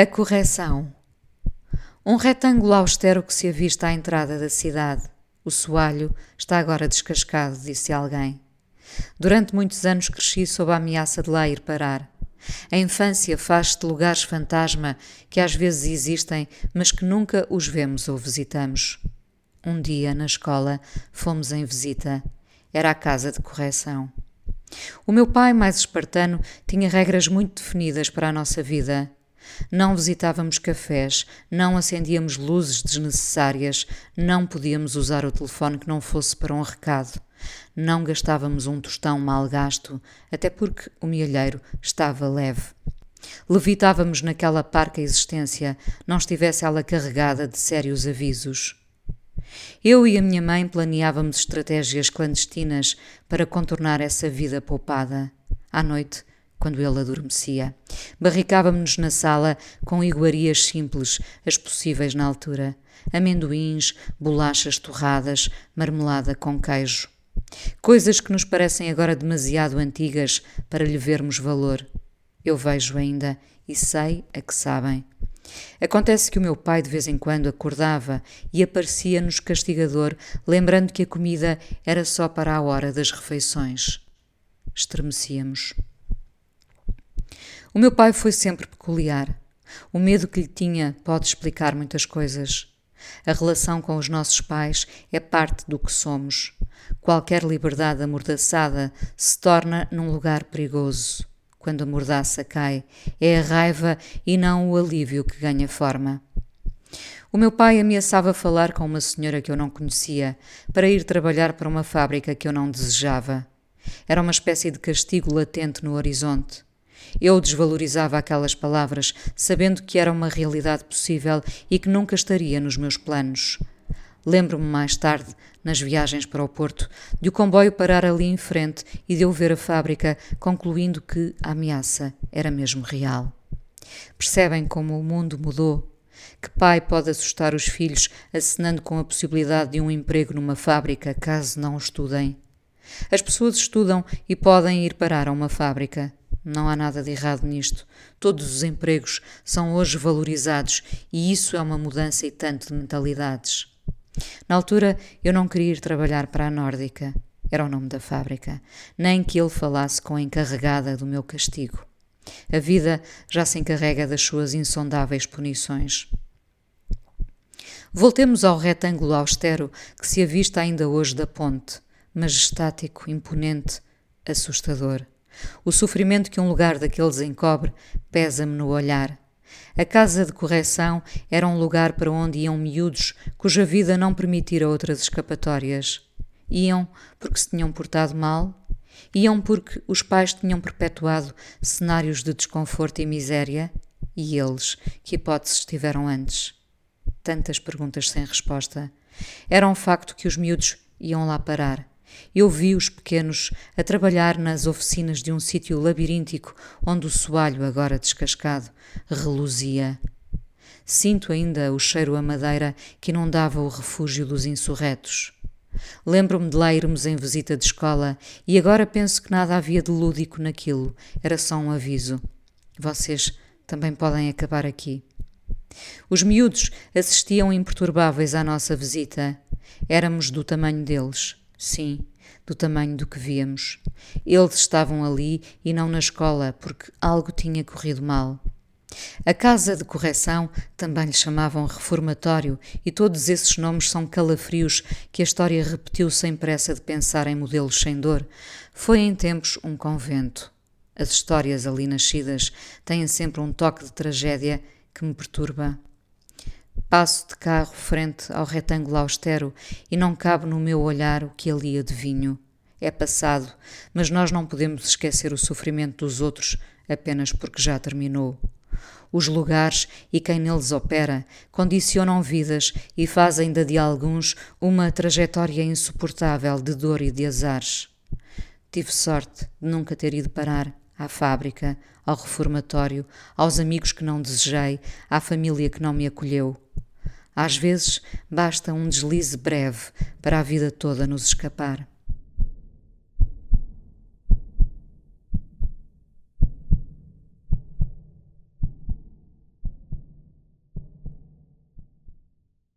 A correção. Um retângulo austero que se avista à entrada da cidade. O soalho está agora descascado, disse alguém. Durante muitos anos cresci sob a ameaça de lá ir parar. A infância faz-se de lugares fantasma que às vezes existem, mas que nunca os vemos ou visitamos. Um dia, na escola, fomos em visita. Era a casa de correção. O meu pai, mais espartano, tinha regras muito definidas para a nossa vida. Não visitávamos cafés, não acendíamos luzes desnecessárias, não podíamos usar o telefone que não fosse para um recado. Não gastávamos um tostão mal gasto, até porque o mielheiro estava leve. Levitávamos naquela parca existência, não estivesse ela carregada de sérios avisos. Eu e a minha mãe planeávamos estratégias clandestinas para contornar essa vida poupada. À noite, quando ele adormecia. Barricávamos-nos na sala com iguarias simples, as possíveis na altura: amendoins, bolachas torradas, marmelada com queijo. Coisas que nos parecem agora demasiado antigas para lhe vermos valor. Eu vejo ainda e sei a que sabem. Acontece que o meu pai de vez em quando acordava e aparecia-nos castigador, lembrando que a comida era só para a hora das refeições. Estremecíamos. O meu pai foi sempre peculiar. O medo que lhe tinha pode explicar muitas coisas. A relação com os nossos pais é parte do que somos. Qualquer liberdade amordaçada se torna num lugar perigoso. Quando a mordaça cai, é a raiva e não o alívio que ganha forma. O meu pai ameaçava falar com uma senhora que eu não conhecia para ir trabalhar para uma fábrica que eu não desejava. Era uma espécie de castigo latente no horizonte. Eu desvalorizava aquelas palavras, sabendo que era uma realidade possível e que nunca estaria nos meus planos. Lembro-me mais tarde, nas viagens para o Porto, de o comboio parar ali em frente e de eu ver a fábrica, concluindo que a ameaça era mesmo real. Percebem como o mundo mudou? Que pai pode assustar os filhos acenando com a possibilidade de um emprego numa fábrica caso não estudem? As pessoas estudam e podem ir parar a uma fábrica. Não há nada de errado nisto. Todos os empregos são hoje valorizados e isso é uma mudança e tanto de mentalidades. Na altura, eu não queria ir trabalhar para a Nórdica, era o nome da fábrica, nem que ele falasse com a encarregada do meu castigo. A vida já se encarrega das suas insondáveis punições. Voltemos ao retângulo austero que se avista ainda hoje da ponte, majestático, imponente, assustador. O sofrimento que um lugar daqueles encobre pesa-me no olhar. A casa de correção era um lugar para onde iam miúdos cuja vida não permitira outras escapatórias. Iam porque se tinham portado mal, iam porque os pais tinham perpetuado cenários de desconforto e miséria, e eles, que hipóteses tiveram antes? Tantas perguntas sem resposta. Era um facto que os miúdos iam lá parar eu vi os pequenos a trabalhar nas oficinas de um sítio labiríntico onde o soalho, agora descascado, reluzia. Sinto ainda o cheiro a madeira que inundava o refúgio dos insurretos. Lembro-me de lá irmos em visita de escola e agora penso que nada havia de lúdico naquilo, era só um aviso. Vocês também podem acabar aqui. Os miúdos assistiam imperturbáveis à nossa visita. Éramos do tamanho deles. Sim, do tamanho do que víamos. Eles estavam ali e não na escola, porque algo tinha corrido mal. A casa de correção também lhe chamavam reformatório, e todos esses nomes são calafrios que a história repetiu sem pressa de pensar em modelos sem dor. Foi em tempos um convento. As histórias ali nascidas têm sempre um toque de tragédia que me perturba. Passo de carro frente ao retângulo austero e não cabe no meu olhar o que ali adivinho. É passado, mas nós não podemos esquecer o sofrimento dos outros apenas porque já terminou. Os lugares e quem neles opera condicionam vidas e fazem da de alguns uma trajetória insuportável de dor e de azares. Tive sorte de nunca ter ido parar à fábrica, ao reformatório, aos amigos que não desejei, à família que não me acolheu. Às vezes basta um deslize breve para a vida toda nos escapar.